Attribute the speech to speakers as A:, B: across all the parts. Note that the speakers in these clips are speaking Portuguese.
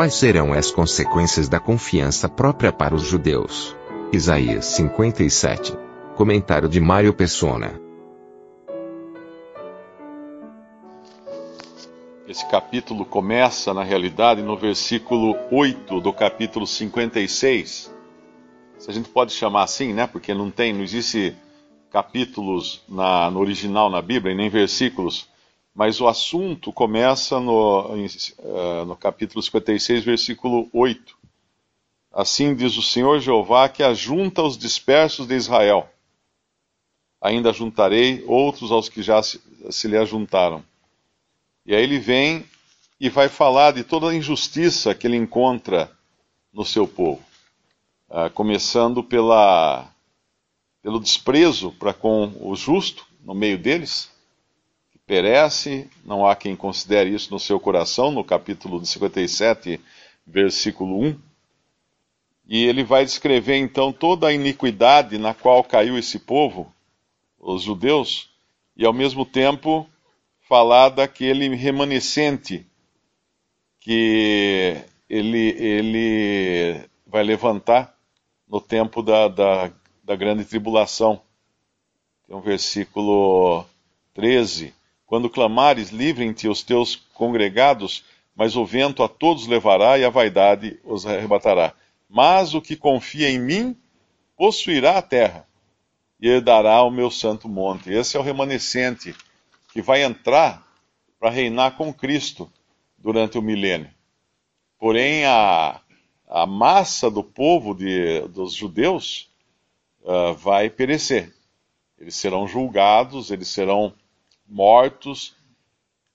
A: Quais serão as consequências da confiança própria para os judeus? Isaías 57. Comentário de Mário Persona.
B: Esse capítulo começa, na realidade, no versículo 8 do capítulo 56. Se a gente pode chamar assim, né? Porque não tem, não existe capítulos na, no original na Bíblia e nem versículos, mas o assunto começa no, em, uh, no capítulo 56, versículo 8. Assim diz o Senhor Jeová que ajunta os dispersos de Israel. Ainda juntarei outros aos que já se, se lhe ajuntaram. E aí ele vem e vai falar de toda a injustiça que ele encontra no seu povo, uh, começando pela, pelo desprezo para com o justo no meio deles, perece, não há quem considere isso no seu coração, no capítulo 57, versículo 1. E ele vai descrever então toda a iniquidade na qual caiu esse povo, os judeus, e ao mesmo tempo falar daquele remanescente que ele, ele vai levantar no tempo da, da, da grande tribulação. Tem um versículo 13. Quando clamares, livrem-te os teus congregados, mas o vento a todos levará e a vaidade os arrebatará. Mas o que confia em mim possuirá a terra e herdará o meu santo monte. Esse é o remanescente que vai entrar para reinar com Cristo durante o milênio. Porém, a, a massa do povo de, dos judeus uh, vai perecer. Eles serão julgados, eles serão mortos,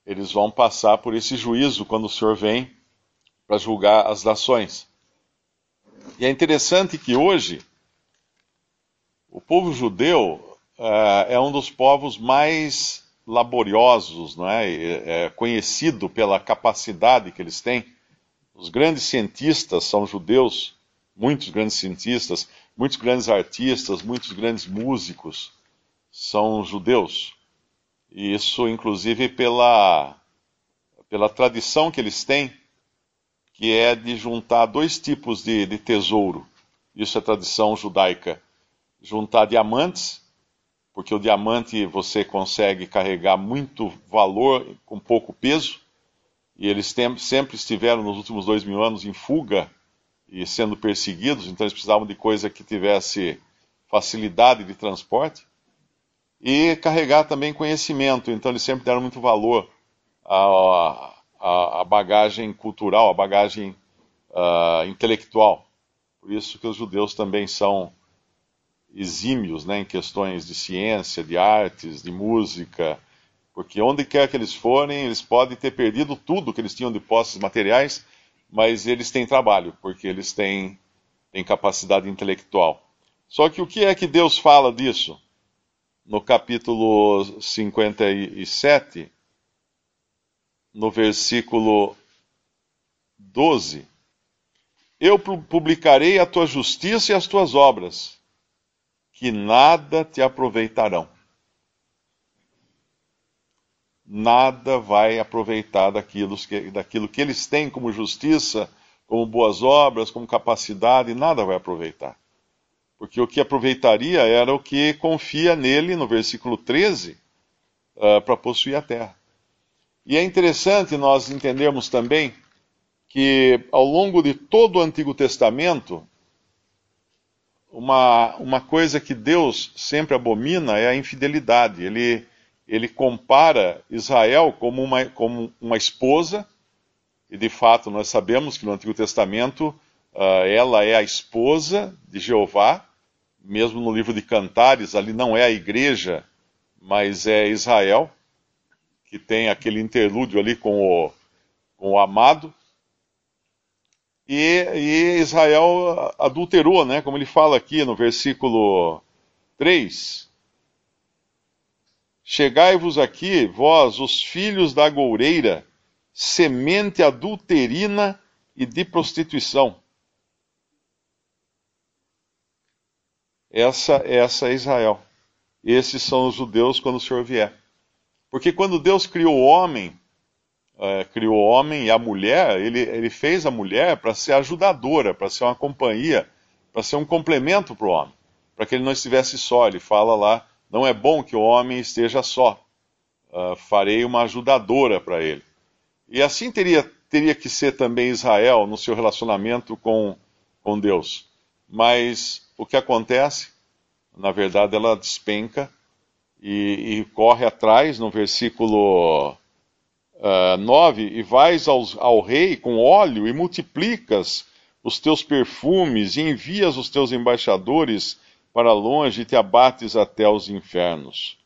B: eles vão passar por esse juízo quando o Senhor vem para julgar as nações. E é interessante que hoje o povo judeu uh, é um dos povos mais laboriosos, não é? é? conhecido pela capacidade que eles têm. Os grandes cientistas são judeus, muitos grandes cientistas, muitos grandes artistas, muitos grandes músicos são judeus. Isso, inclusive, pela, pela tradição que eles têm, que é de juntar dois tipos de, de tesouro. Isso é tradição judaica: juntar diamantes porque o diamante você consegue carregar muito valor com pouco peso, e eles tem, sempre estiveram nos últimos dois mil anos em fuga e sendo perseguidos, então eles precisavam de coisa que tivesse facilidade de transporte, e carregar também conhecimento, então eles sempre deram muito valor à, à, à bagagem cultural, à bagagem uh, intelectual. Por isso que os judeus também são exímios né, em questões de ciência, de artes, de música, porque onde quer que eles forem, eles podem ter perdido tudo que eles tinham de posses materiais, mas eles têm trabalho, porque eles têm, têm capacidade intelectual. Só que o que é que Deus fala disso? No capítulo 57, no versículo 12: Eu publicarei a tua justiça e as tuas obras que nada te aproveitarão. Nada vai aproveitar daquilo que, daquilo que eles têm como justiça, como boas obras, como capacidade, nada vai aproveitar. Porque o que aproveitaria era o que confia nele, no versículo 13, uh, para possuir a terra. E é interessante nós entendermos também que ao longo de todo o Antigo Testamento, uma, uma coisa que Deus sempre abomina é a infidelidade. Ele, ele compara Israel como uma, como uma esposa, e de fato nós sabemos que no Antigo Testamento uh, ela é a esposa de Jeová, mesmo no livro de Cantares, ali não é a igreja, mas é Israel. que tem aquele interlúdio ali com o, com o amado. E, e, Israel adulterou, né? Como ele fala aqui no versículo 3. Chegai-vos aqui, vós, os filhos da goureira, semente adulterina e de prostituição. Essa, essa é Israel. Esses são os judeus quando o Senhor vier. Porque quando Deus criou o homem, é, criou o homem e a mulher, ele, ele fez a mulher para ser ajudadora, para ser uma companhia, para ser um complemento para o homem, para que ele não estivesse só. Ele fala lá: não é bom que o homem esteja só, uh, farei uma ajudadora para ele. E assim teria, teria que ser também Israel no seu relacionamento com, com Deus. Mas o que acontece? Na verdade, ela despenca e, e corre atrás, no versículo uh, ah, 9: E vais aos, ao rei com óleo e multiplicas os teus perfumes, e envias os teus embaixadores para longe e te abates até os infernos.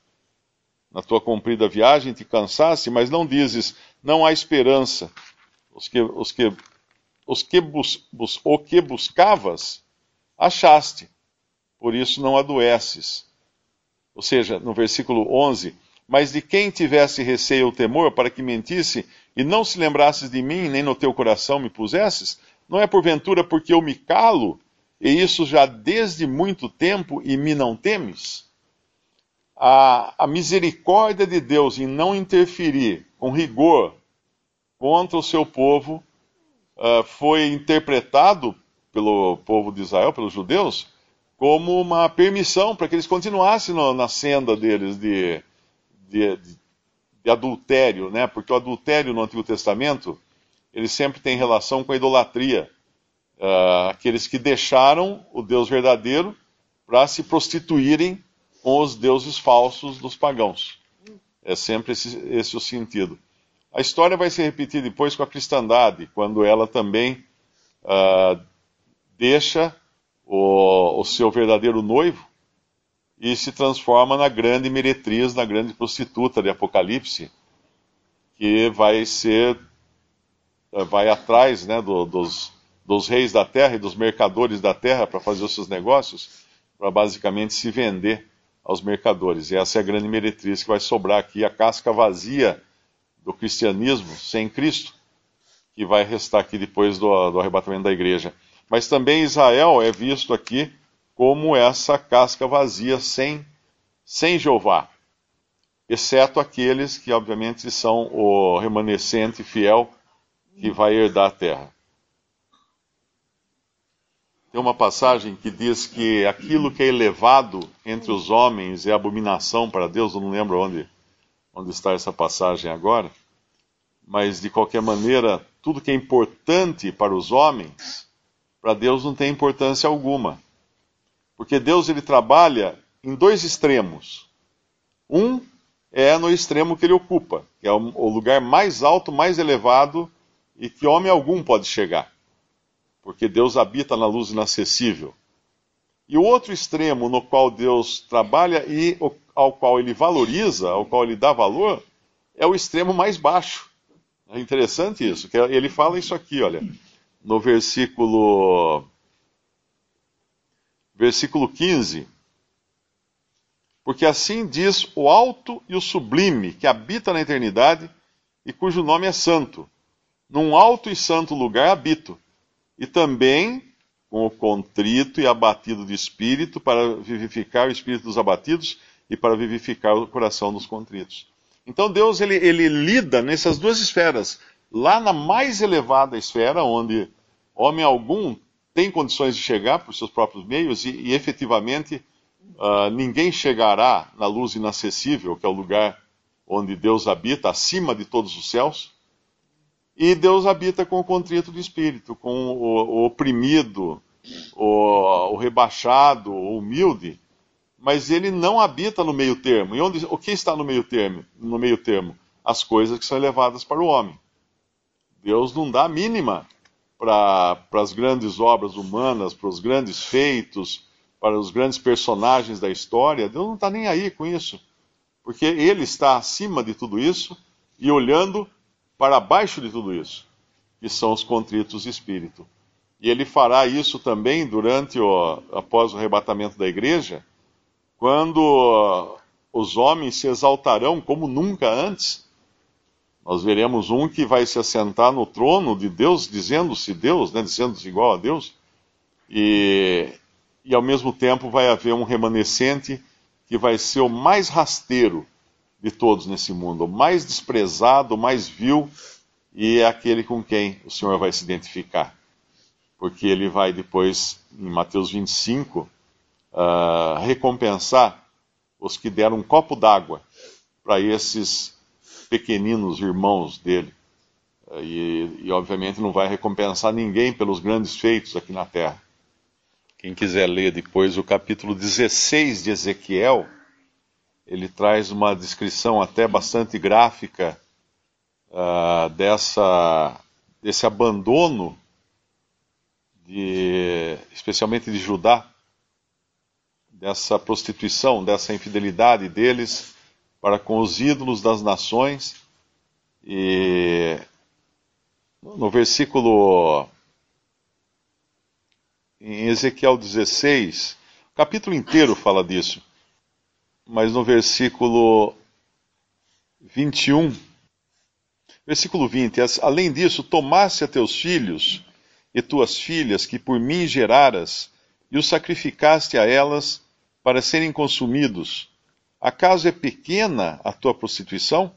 B: Na tua comprida viagem te cansaste, mas não dizes, não há esperança. Os que, os que, os que bus, bus, o que buscavas, achaste, por isso não adoeces. Ou seja, no versículo 11, mas de quem tivesse receio ou temor para que mentisse e não se lembrasses de mim, nem no teu coração me pusesses, não é porventura porque eu me calo, e isso já desde muito tempo, e me não temes? A, a misericórdia de Deus em não interferir com rigor contra o seu povo uh, foi interpretado pelo povo de Israel, pelos judeus, como uma permissão para que eles continuassem no, na senda deles de, de, de, adultério, né? porque o adultério no Antigo Testamento ele sempre tem relação com a idolatria. Uh, aqueles que deixaram o Deus verdadeiro para se prostituírem com os deuses falsos dos pagãos. É sempre esse, esse o sentido. A história vai se repetir depois com a cristandade, quando ela também uh, deixa o, o seu verdadeiro noivo e se transforma na grande meretriz, na grande prostituta de Apocalipse, que vai ser, vai atrás né, do, dos, dos reis da terra e dos mercadores da terra para fazer os seus negócios, para basicamente se vender aos mercadores. E essa é a grande meretriz que vai sobrar aqui, a casca vazia do cristianismo sem Cristo, que vai restar aqui depois do, do arrebatamento da igreja. Mas também Israel é visto aqui como essa casca vazia sem, sem Jeová, exceto aqueles que, obviamente, são o remanescente fiel que vai herdar a terra. Tem uma passagem que diz que aquilo que é elevado entre os homens é abominação para Deus, eu não lembro onde, onde está essa passagem agora, mas de qualquer maneira, tudo que é importante para os homens para Deus não tem importância alguma. Porque Deus ele trabalha em dois extremos. Um é no extremo que ele ocupa, que é o lugar mais alto, mais elevado e que homem algum pode chegar. Porque Deus habita na luz inacessível. E o outro extremo no qual Deus trabalha e ao qual ele valoriza, ao qual ele dá valor, é o extremo mais baixo. É interessante isso, que ele fala isso aqui, olha no versículo versículo 15. Porque assim diz o alto e o sublime, que habita na eternidade e cujo nome é santo. Num alto e santo lugar habito, e também com o contrito e abatido de espírito, para vivificar o espírito dos abatidos e para vivificar o coração dos contritos. Então Deus ele, ele lida nessas duas esferas, lá na mais elevada esfera, onde homem algum tem condições de chegar por seus próprios meios e, e efetivamente uh, ninguém chegará na luz inacessível, que é o lugar onde Deus habita, acima de todos os céus. E Deus habita com o contrito de espírito, com o, o oprimido, o, o, rebaixado, o humilde, mas ele não habita no meio termo. E onde, o que está no meio termo? No meio termo, as coisas que são elevadas para o homem. Deus não dá mínima para as grandes obras humanas, para os grandes feitos, para os grandes personagens da história, Deus não está nem aí com isso. Porque Ele está acima de tudo isso e olhando para baixo de tudo isso, que são os contritos de espírito. E ele fará isso também durante o após o arrebatamento da igreja, quando os homens se exaltarão como nunca antes. Nós veremos um que vai se assentar no trono de Deus, dizendo-se Deus, né, dizendo-se igual a Deus, e, e ao mesmo tempo vai haver um remanescente que vai ser o mais rasteiro de todos nesse mundo, o mais desprezado, o mais vil, e é aquele com quem o Senhor vai se identificar. Porque ele vai depois, em Mateus 25, uh, ah, recompensar os que deram um copo d'água para esses pequeninos irmãos dele. Uh, e, e, obviamente, não vai recompensar ninguém pelos grandes feitos aqui na terra. Quem quiser ler depois o capítulo 16 de Ezequiel ele traz uma descrição até bastante gráfica uh, dessa, desse abandono, de, especialmente de Judá, dessa prostituição, dessa infidelidade deles para com os ídolos das nações. E no versículo em Ezequiel 16, o capítulo inteiro fala disso mas no versículo 21, versículo 20, além disso, tomasse a teus filhos e tuas filhas, que por mim geraras, e os sacrificaste a elas para serem consumidos. Acaso é pequena a tua prostituição?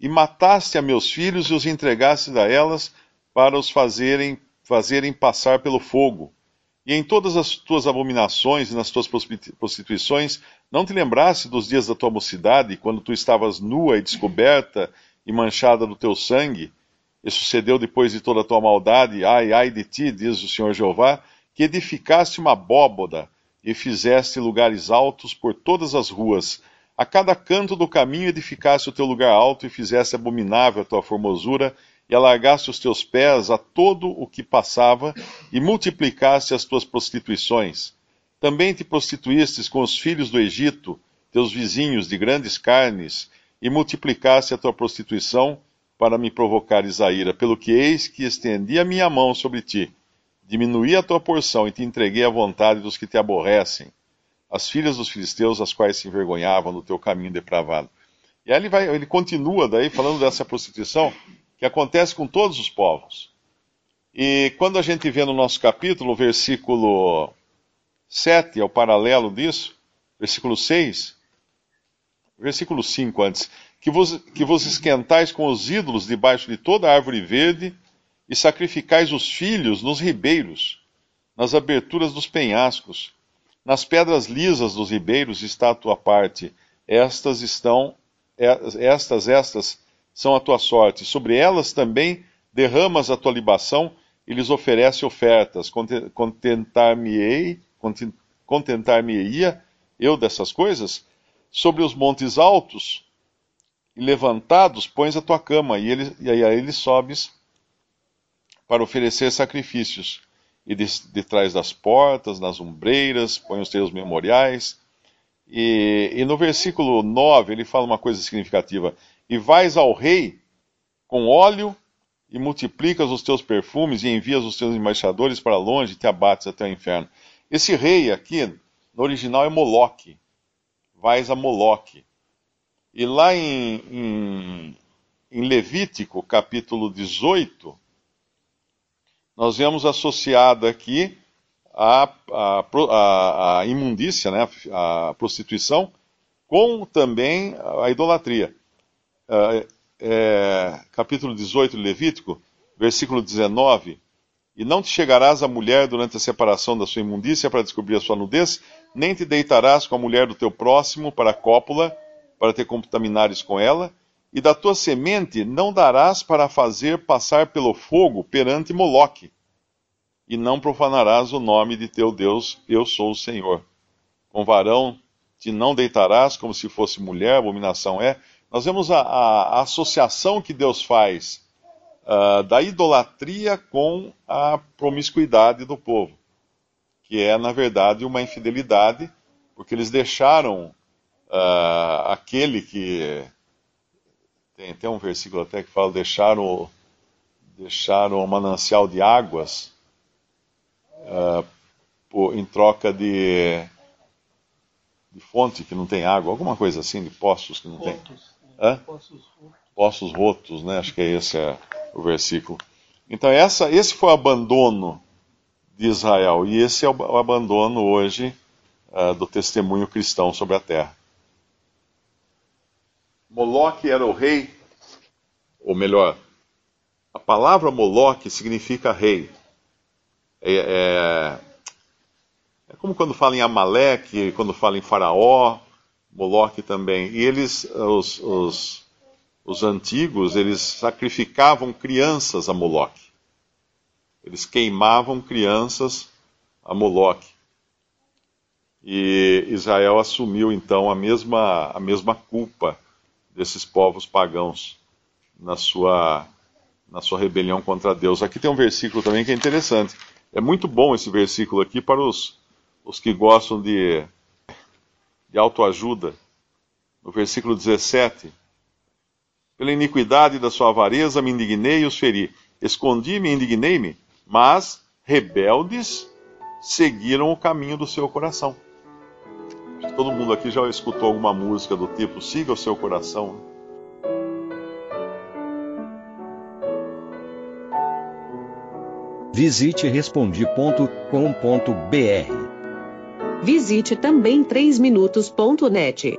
B: E mataste a meus filhos e os entregaste a elas para os fazerem, fazerem passar pelo fogo. E em todas as tuas abominações e nas tuas prostituições, não te lembraste dos dias da tua mocidade, quando tu estavas nua e descoberta e manchada do teu sangue? E sucedeu depois de toda a tua maldade, ai, ai de ti, diz o Senhor Jeová, que edificaste uma abóboda e fizeste lugares altos por todas as ruas. A cada canto do caminho edificaste o teu lugar alto e fizeste abominável a tua formosura e alargaste os teus pés a todo o que passava, e multiplicaste as tuas prostituições. Também te prostituístes com os filhos do Egito, teus vizinhos de grandes carnes, e multiplicaste a tua prostituição para me provocares a ira, pelo que eis que estendi a minha mão sobre ti, diminuí a tua porção e te entreguei à vontade dos que te aborrecem, as filhas dos filisteus, as quais se envergonhavam no teu caminho depravado. E aí ele, vai, ele continua daí falando dessa prostituição, que acontece com todos os povos. E quando a gente vê no nosso capítulo, o versículo 7 é o paralelo disso, versículo 6, versículo 5 antes, que vos, que vos esquentais com os ídolos debaixo de toda árvore verde e sacrificais os filhos nos ribeiros, nas aberturas dos penhascos, nas pedras lisas dos ribeiros está a tua parte, estas estão, estas, estas são a tua sorte. Sobre elas também derramas a tua libação e lhes oferece ofertas. Contentar-me-ei, contentar-me-ia eu dessas coisas? Sobre os montes altos e levantados pões a tua cama, e, ele, e a eles sobes para oferecer sacrifícios. E de, de trás das portas, nas ombreiras, põe os teus memoriais. E, e no versículo 9 ele fala uma coisa significativa e vais ao rei com óleo e multiplicas os teus perfumes e envias os teus embaixadores para longe e te abates até o inferno. Esse rei aqui, no original, é Moloque. Vais a Moloque. E lá em, em, em Levítico, capítulo 18, nós vemos associada aqui a, a, a, a imundícia, né, a prostituição, com também a idolatria. É, é, capítulo 18 de Levítico, versículo 19: E não te chegarás à mulher durante a separação da sua imundícia para descobrir a sua nudez, nem te deitarás com a mulher do teu próximo para a cópula, para te contaminares com ela, e da tua semente não darás para fazer passar pelo fogo perante Moloque, e não profanarás o nome de teu Deus, eu sou o Senhor. Com varão te não deitarás como se fosse mulher, abominação é, nós vemos a, a, a associação que Deus faz uh, da idolatria com a promiscuidade do povo, que é, na verdade, uma infidelidade, porque eles deixaram uh, aquele que Tem, tem um versículo até que fala: deixaram, deixaram o manancial de águas uh, por, em troca de, de fonte que não tem água, alguma coisa assim, de poços que não tem. Hã? Poços rotos, né? Acho que é esse é o versículo. Então, essa, esse foi o abandono de Israel, e esse é o, o abandono hoje uh, do testemunho cristão sobre a terra. Moloque era o rei, ou melhor, a palavra Moloque significa rei. É, é, é como quando fala em Amaleque, quando fala em Faraó, Moloque também. E eles, os, os, os antigos, eles sacrificavam crianças a Moloque. Eles queimavam crianças a Moloque. E Israel assumiu então a mesma, a mesma culpa desses povos pagãos na sua, na sua rebelião contra Deus. Aqui tem um versículo também que é interessante. É muito bom esse versículo aqui para os, os que gostam de, de autoajuda. No versículo 17: Pela iniquidade da sua avareza me indignei e os feri. Escondi-me e indignei-me, mas rebeldes seguiram o caminho do seu coração. Todo mundo aqui já escutou alguma música do tipo Siga o seu coração.
C: Visite respondi.com.br.
D: Visite também 3minutos.net.